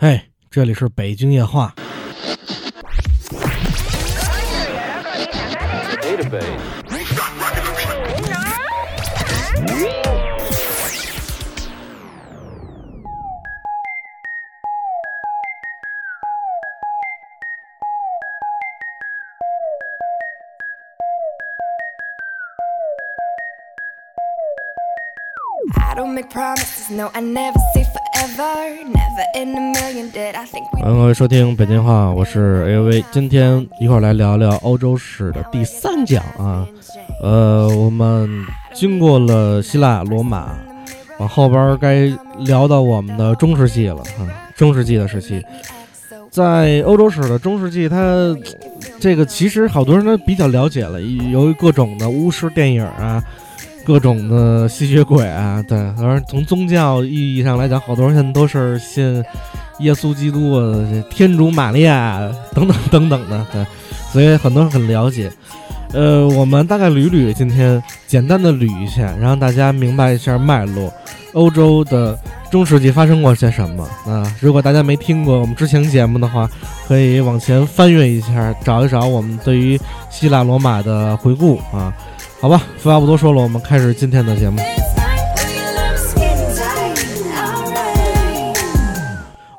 嘿，这里是北京夜话。欢迎各位收听北京话，我是 A V，今天一块儿来聊聊欧洲史的第三讲啊。呃，我们经过了希腊、罗马，往后边该聊到我们的中世纪了啊。中世纪的时期，在欧洲史的中世纪，它这个其实好多人都比较了解了，由于各种的巫师电影啊。各种的吸血鬼啊，对，而从宗教意义上来讲，好多人现在都是信耶稣基督、天主玛利亚等等等等的，对，所以很多人很了解。呃，我们大概捋捋，今天简单的捋一下，让大家明白一下脉络。欧洲的中世纪发生过些什么？啊，如果大家没听过我们之前节目的话，可以往前翻阅一下，找一找我们对于希腊罗马的回顾啊。好吧，废话不多说了，我们开始今天的节目。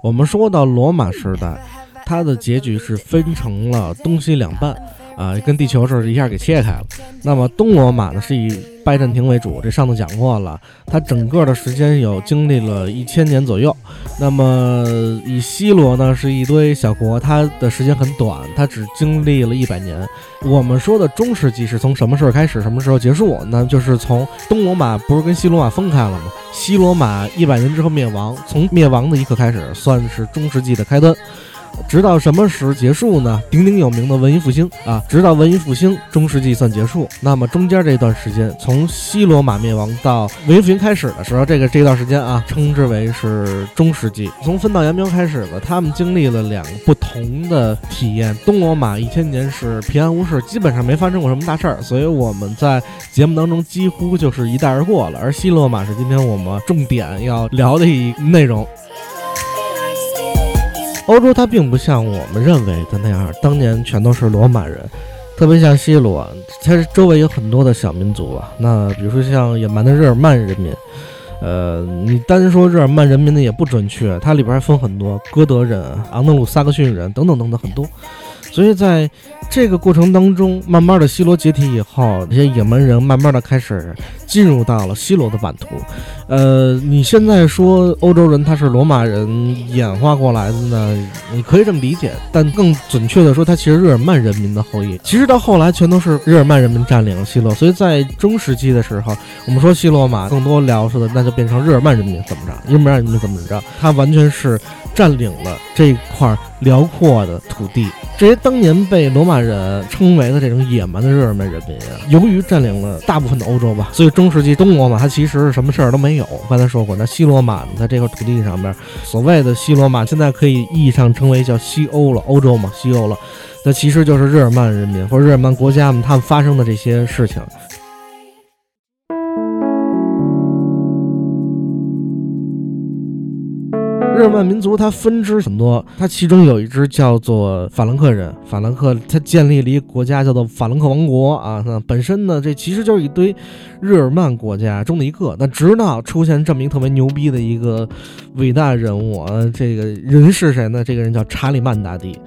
我们说到罗马时代，它的结局是分成了东西两半。啊，跟地球似的，一下给切开了。那么东罗马呢，是以拜占庭为主，这上次讲过了。它整个的时间有经历了一千年左右。那么以西罗呢，是一堆小国，它的时间很短，它只经历了一百年。我们说的中世纪是从什么时候开始，什么时候结束？那就是从东罗马不是跟西罗马分开了吗？西罗马一百年之后灭亡，从灭亡的一刻开始，算是中世纪的开端。直到什么时结束呢？鼎鼎有名的文艺复兴啊！直到文艺复兴，中世纪算结束。那么中间这段时间，从西罗马灭亡到文艺复兴开始的时候，这个这段时间啊，称之为是中世纪。从分道扬镳开始了，他们经历了两个不同的体验。东罗马一千年是平安无事，基本上没发生过什么大事儿，所以我们在节目当中几乎就是一带而过了。而西罗马是今天我们重点要聊的一内容。欧洲它并不像我们认为的那样，当年全都是罗马人，特别像西罗，它周围有很多的小民族啊。那比如说像野蛮的日耳曼人民，呃，你单说日耳曼人民的也不准确，它里边还分很多，哥德人、昂德鲁萨克逊人等等等等很多。所以在这个过程当中，慢慢的西罗解体以后，这些野蛮人慢慢的开始进入到了西罗的版图。呃，你现在说欧洲人他是罗马人演化过来的呢？你可以这么理解，但更准确的说，他其实日耳曼人民的后裔。其实到后来全都是日耳曼人民占领了西罗。所以在中世纪的时候，我们说西罗马更多聊说的，那就变成日耳曼人民怎么着？日耳曼人民怎么着？他完全是占领了这块辽阔的土地。这些当年被罗马人称为的这种野蛮的日耳曼人民啊，由于占领了大部分的欧洲吧，所以中世纪东罗马它其实什么事儿都没有。刚才说过，那西罗马呢，在这块土地上边，所谓的西罗马现在可以意义上称为叫西欧了，欧洲嘛，西欧了，那其实就是日耳曼人民或者日耳曼国家们他们发生的这些事情。日耳曼民族它分支很多，它其中有一支叫做法兰克人，法兰克他建立了一个国家叫做法兰克王国啊。那本身呢，这其实就是一堆日耳曼国家中的一个。那直到出现这么一个特别牛逼的一个伟大人物，啊这个人是谁呢？这个人叫查理曼大帝。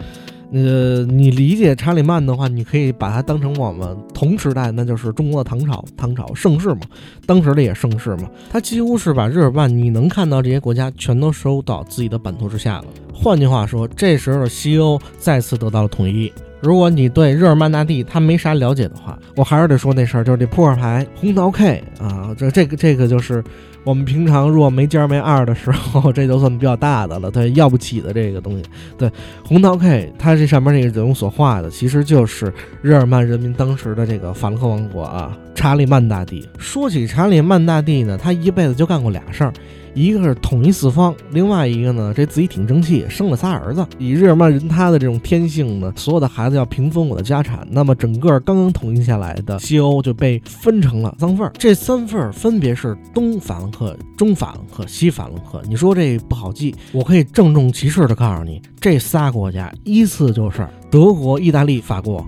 呃，你理解查理曼的话，你可以把它当成我们同时代，那就是中国的唐朝，唐朝盛世嘛，当时的也盛世嘛。他几乎是把日耳曼你能看到这些国家全都收到自己的版图之下了。换句话说，这时候西欧再次得到了统一。如果你对日耳曼大帝他没啥了解的话，我还是得说那事儿，就是这扑克牌红桃 K 啊，这这个这个就是。我们平常若没尖没二的时候，这就算比较大的了。对，要不起的这个东西。对，红桃 K，它这上面这个人物所画的，其实就是日耳曼人民当时的这个法兰克王国啊，查理曼大帝。说起查理曼大帝呢，他一辈子就干过俩事儿，一个是统一四方，另外一个呢，这自己挺争气，生了仨儿子。以日耳曼人他的这种天性呢，所有的孩子要平分我的家产。那么整个刚刚统一下来的西欧就被分成了三份儿，这三份儿分别是东法兰和、中法兰克、西法兰克。你说这不好记，我可以郑重其事的告诉你，这仨国家依次就是德国、意大利、法国。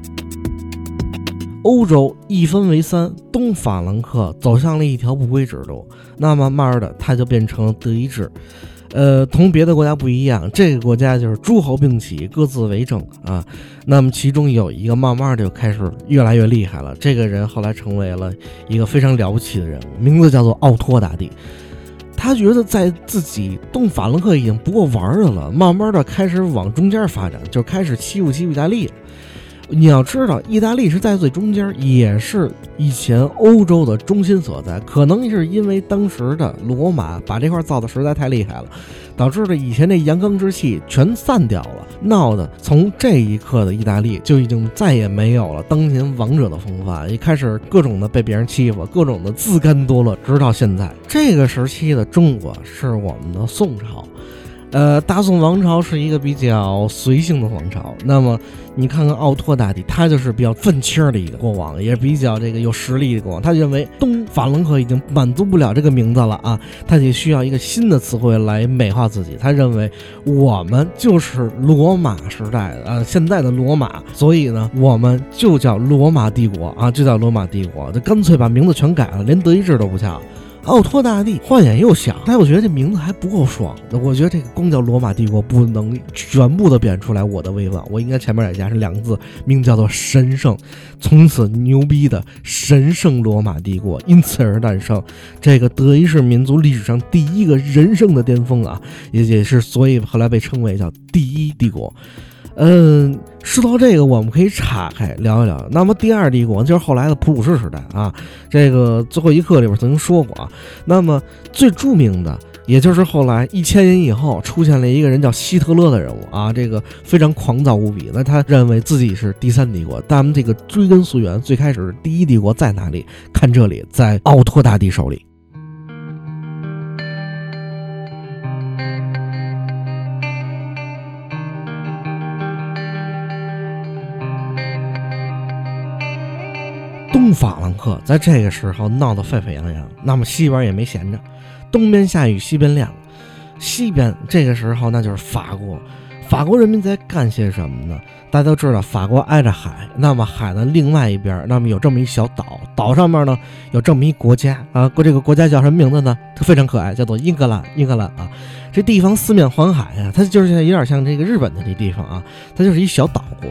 欧洲一分为三，东法兰克走向了一条不归之路，那慢慢的它就变成德意志。呃，同别的国家不一样，这个国家就是诸侯并起，各自为政啊。那么其中有一个慢慢就开始越来越厉害了，这个人后来成为了一个非常了不起的人物，名字叫做奥托大帝。他觉得在自己动法兰克已经不够玩的了，慢慢的开始往中间发展，就开始欺负欺负意大利。你要知道，意大利是在最中间，也是以前欧洲的中心所在。可能是因为当时的罗马把这块造的实在太厉害了，导致了以前那阳刚之气全散掉了，闹得从这一刻的意大利就已经再也没有了当年王者的风范，一开始各种的被别人欺负，各种的自甘堕落，直到现在这个时期的中国是我们的宋朝。呃，大宋王朝是一个比较随性的王朝。那么，你看看奥托大帝，他就是比较愤青的一个国王，也比较这个有实力的国王。他认为东法兰克已经满足不了这个名字了啊，他得需要一个新的词汇来美化自己。他认为我们就是罗马时代的呃现在的罗马，所以呢，我们就叫罗马帝国啊，就叫罗马帝国，就干脆把名字全改了，连德意志都不叫。奥托大帝换眼又想，哎，我觉得这名字还不够爽。我觉得这个光叫罗马帝国不能全部的表现出来我的威望，我应该前面再加上两个字，名字叫做神圣。从此牛逼的神圣罗马帝国因此而诞生，这个德意志民族历史上第一个人生的巅峰啊，也也是所以后来被称为叫第一帝国。嗯，说到这个，我们可以岔开聊一聊。那么第二帝国就是后来的普鲁士时代啊。这个最后一课里边曾经说过啊。那么最著名的，也就是后来一千年以后出现了一个人叫希特勒的人物啊。这个非常狂躁无比，那他认为自己是第三帝国。咱们这个追根溯源，最开始第一帝国在哪里？看这里，在奥托大帝手里。东法兰克在这个时候闹得沸沸扬扬，那么西边也没闲着，东边下雨西边亮，西边这个时候那就是法国，法国人民在干些什么呢？大家都知道，法国挨着海，那么海的另外一边，那么有这么一小岛，岛上面呢有这么一国家啊，过这个国家叫什么名字呢？它非常可爱，叫做英格兰，英格兰啊，这地方四面环海啊，它就是有点像这个日本的这地方啊，它就是一小岛国。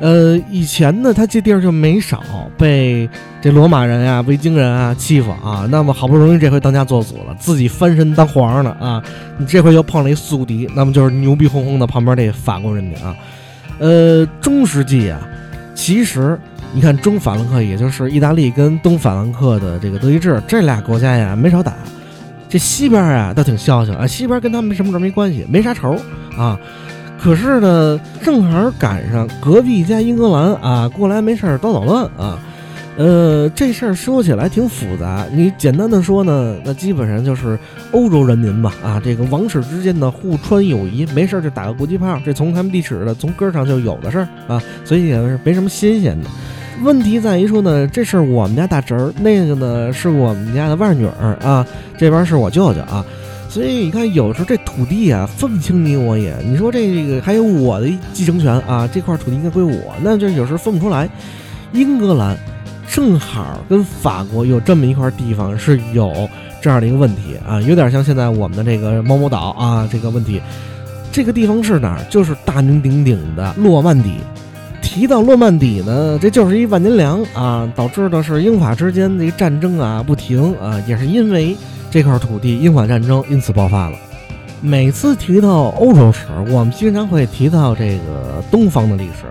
呃，以前呢，他这地儿就没少被这罗马人呀、维京人啊欺负啊。那么好不容易这回当家做主了，自己翻身当皇上了啊。你这回又碰了一宿敌，那么就是牛逼哄哄的旁边这法国人民啊。呃，中世纪啊，其实你看中法兰克，也就是意大利跟东法兰克的这个德意志这俩国家呀，没少打。这西边啊，倒挺消停啊，西边跟他们什么事没关系，没啥仇啊。可是呢，正好赶上隔壁家英格兰啊过来没事儿捣捣乱啊，呃，这事儿说起来挺复杂。你简单的说呢，那基本上就是欧洲人民吧啊，这个王室之间的互穿友谊，没事儿就打个国际炮，这从他们历史的从根上就有的事儿啊，所以也是没什么新鲜的。问题在于说呢，这是我们家大侄儿，那个呢是我们家的外女儿啊，这边是我舅舅啊。所以你看，有时候这土地啊分不清你我也。你说这个还有我的继承权啊，这块土地应该归我，那就有时候分不出来。英格兰正好跟法国有这么一块地方是有这样的一个问题啊，有点像现在我们的这个某某岛啊这个问题。这个地方是哪儿？就是大名鼎鼎的诺曼底。提到诺曼底呢，这就是一万年粮啊，导致的是英法之间的战争啊不停啊，也是因为。这块土地英法战争因此爆发了。每次提到欧洲史，我们经常会提到这个东方的历史。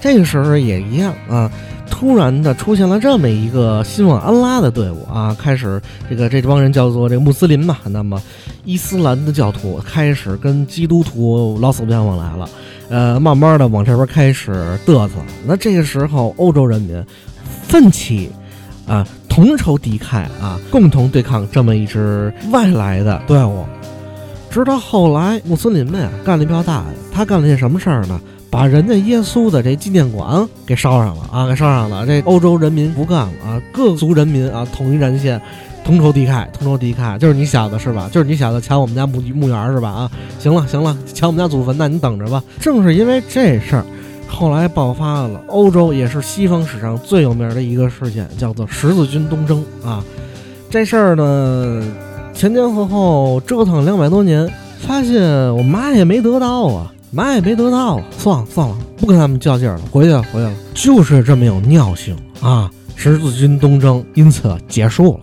这个时候也一样啊，突然的出现了这么一个新往安拉的队伍啊，开始这个这帮人叫做这个穆斯林嘛。那么伊斯兰的教徒开始跟基督徒老死不相往来了，呃，慢慢的往这边开始嘚瑟。那这个时候，欧洲人民奋起。啊，同仇敌忾啊，共同对抗这么一支外来的队伍。直到后来，穆斯林们啊干了一票大的，他干了件什么事儿呢？把人家耶稣的这纪念馆给烧上了啊，给烧上了。这欧洲人民不干了啊，各族人民啊统一战线，同仇敌忾，同仇敌忾，就是你小子是吧？就是你小子抢我们家墓墓园是吧？啊，行了行了，抢我们家祖坟，那你等着吧。正是因为这事儿，后来爆发了欧洲也是西方史上最有名的一个事件，叫做十字军东征啊。这事儿呢？前前后后折腾两百多年，发现我嘛也没得到啊，嘛也没得到啊，算了算了，不跟他们较劲了，回去了回去了，就是这么有尿性啊！十字军东征因此结束了。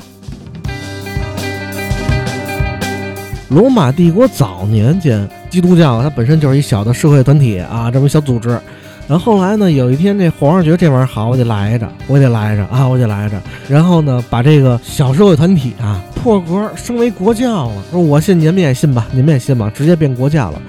罗马帝国早年间，基督教它本身就是一小的社会团体啊，这么小组织。然后后来呢？有一天，这皇上觉得这玩意儿好，我得来着，我得来着啊，我得来着。然后呢，把这个小社会团体啊破格升为国教了。说我信你们也信吧，你们也信吧，直接变国教了。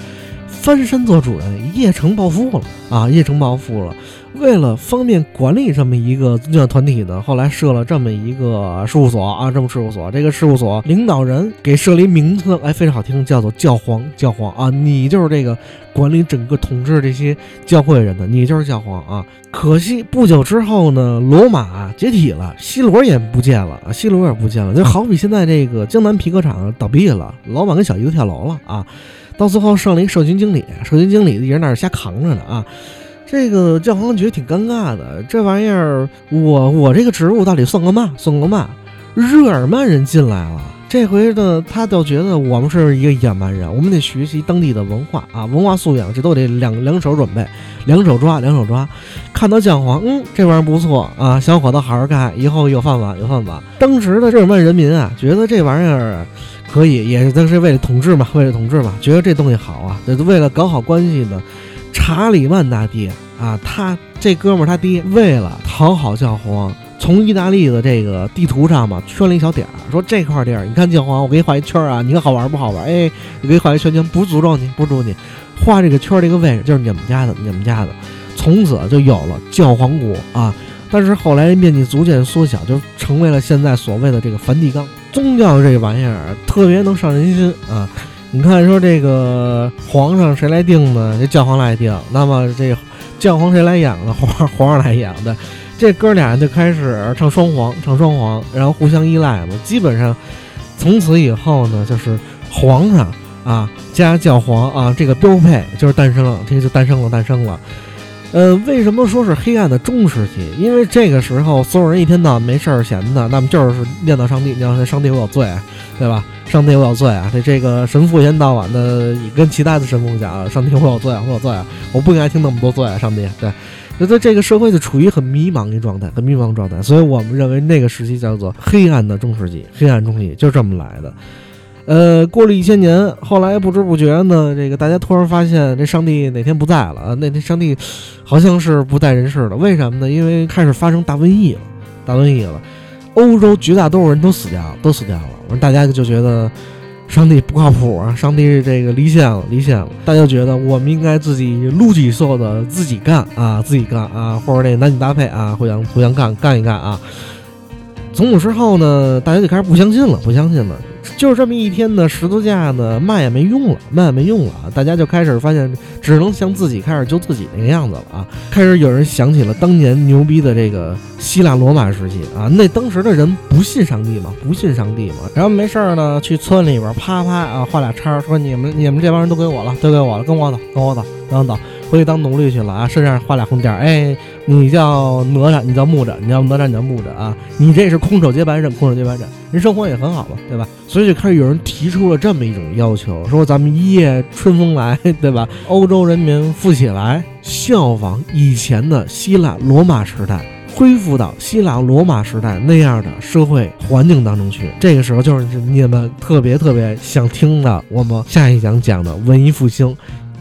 翻身做主人，一夜成暴富了啊！一夜成暴富了。为了方便管理这么一个宗教团体呢，后来设了这么一个事务所啊，这么事务所。这个事务所领导人给设立名字，哎，非常好听，叫做教皇。教皇啊，你就是这个管理整个统治这些教会人的，你就是教皇啊。可惜不久之后呢，罗马解体了，西罗也不见了啊，西罗也不见了。就好比现在这个江南皮革厂倒闭了，老板跟小姨子跳楼了啊。到最后剩了一个社群经理，社群经理一人在那儿瞎扛着呢啊！这个教皇觉得挺尴尬的，这玩意儿我我这个职务到底算个嘛？算个嘛？日耳曼人进来了，这回呢他倒觉得我们是一个野蛮人，我们得学习当地的文化啊，文化素养这都得两两手准备，两手抓，两手抓。看到教皇，嗯，这玩意儿不错啊，小伙子好好干，以后有饭碗，有饭碗。当时的日耳曼人民啊，觉得这玩意儿。可以，也是当时为了统治嘛，为了统治嘛，觉得这东西好啊，这为了搞好关系呢。查理曼大帝啊，他这哥们儿他爹为了讨好教皇，从意大利的这个地图上嘛圈了一小点儿，说这块地儿，你看教皇，我给你画一圈儿啊，你看好玩不好玩？哎，我给你画一圈圈，不诅咒你，不诅咒你，画这个圈这个位置就是你们家的，你们家的，从此就有了教皇国啊。但是后来面积逐渐缩小，就成为了现在所谓的这个梵蒂冈。宗教这玩意儿特别能上人心啊！你看，说这个皇上谁来定呢？这教皇来定。那么这教皇谁来养呢？皇皇上来养的。这哥俩就开始唱双簧，唱双簧，然后互相依赖嘛。基本上从此以后呢，就是皇上啊加教皇啊，这个标配就是诞生了，这就诞生了，诞生了。呃，为什么说是黑暗的中时期？因为这个时候所有人一天到晚没事儿闲的，那么就是念叨上帝，念叨上帝我有罪，对吧？上帝我有罪啊！这这个神父一天到晚的跟其他的神父讲，上帝我有罪，我有罪啊！我不应该听那么多罪啊！上帝，对，那在这个社会就处于很迷茫的状态，很迷茫状态，所以我们认为那个时期叫做黑暗的中世纪，黑暗中世纪就这么来的。呃，过了一千年，后来不知不觉呢，这个大家突然发现这上帝哪天不在了？那天上帝好像是不在人世了。为什么呢？因为开始发生大瘟疫了，大瘟疫了，欧洲绝大多数人都死掉了，都死掉了。大家就觉得上帝不靠谱啊，上帝这个离线了，离线了。大家觉得我们应该自己撸起袖子自己干啊，自己干啊，或者那男女搭配啊，互相互相干干一干啊。从此之后呢，大家就开始不相信了，不相信了。就这么一天呢，十字架呢，卖也没用了，卖也没用了啊！大家就开始发现，只能像自己开始救自己那个样子了啊！开始有人想起了当年牛逼的这个希腊罗马时期啊，那当时的人不信上帝嘛，不信上帝嘛，然后没事儿呢，去村里边啪啪啊画俩叉，说你们你们这帮人都给我了，都给我了，跟我走，跟我走，跟我走。回去当奴隶去了啊，身上画俩红点儿。哎，你叫哪吒，你叫木吒，你叫哪吒，你叫木吒啊？你这是空手接白刃，空手接白刃，人生活也很好嘛，对吧？所以就开始有人提出了这么一种要求，说咱们一夜春风来，对吧？欧洲人民富起来，效仿以前的希腊罗马时代，恢复到希腊罗马时代那样的社会环境当中去。这个时候就是你们特别特别想听的，我们下一讲讲的文艺复兴。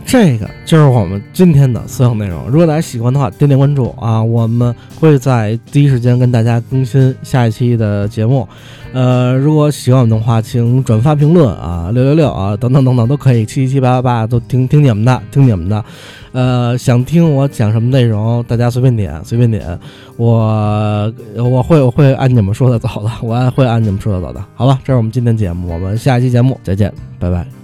这个就是我们今天的所有内容。如果大家喜欢的话，点点关注啊！我们会在第一时间跟大家更新下一期的节目。呃，如果喜欢我们的话，请转发、评论啊，六六六啊，等等等等都可以，七七八八八都听听你们的，听你们的。呃，想听我讲什么内容，大家随便点，随便点，我我会我会按你们说的走的，我会按你们说的走的，好吧？这是我们今天节目，我们下一期节目再见，拜拜。